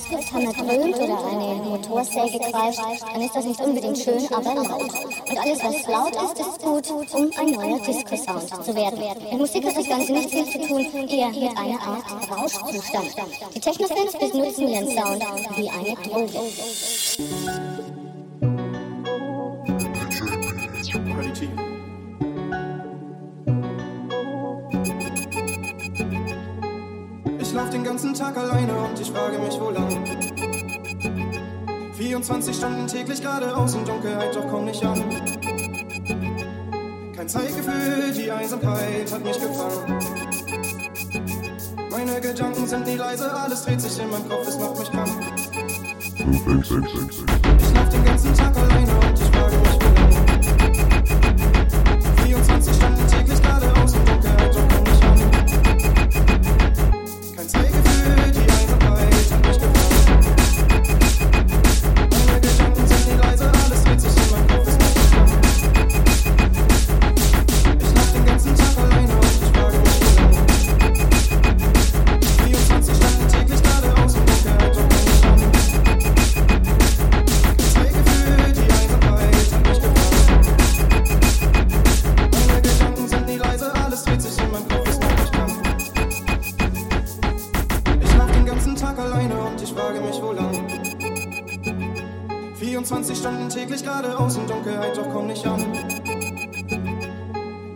Presslufthammer dröhnt oder eine Motorsäge kreischt, dann ist das nicht unbedingt schön, aber laut. Und alles, was laut ist, ist gut, um ein neuer Disco-Sound zu werden. Mit Musik hat das Ganze nicht viel zu tun, eher mit einer Art Rauschzustand. Die Technofans benutzen ihren Sound wie eine Droge. Ich lauf den ganzen Tag alleine und ich frage mich, wo lang. 24 Stunden täglich geradeaus in Dunkelheit, doch komm nicht an. Kein Zeitgefühl, die Einsamkeit hat mich gefangen. Meine Gedanken sind nie leise, alles dreht sich in meinem Kopf, es macht mich krank. Ich lauf den ganzen Tag alleine und ich ich frage mich, wo lang. 24 Stunden täglich geradeaus in Dunkelheit, doch komm nicht an.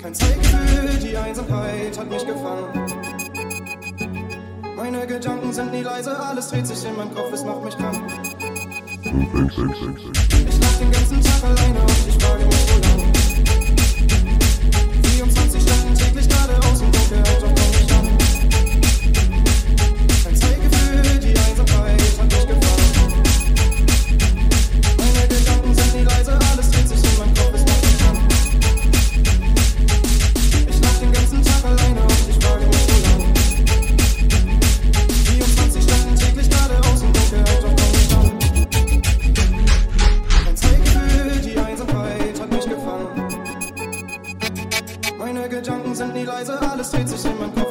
Kein Zeitgefühl, die Einsamkeit hat mich gefangen. Meine Gedanken sind nie leise, alles dreht sich in meinem Kopf, es macht mich krank. Ich lauf den ganzen Tag alleine und ich frage Sind nie leise, alles dreht sich in meinem Kopf.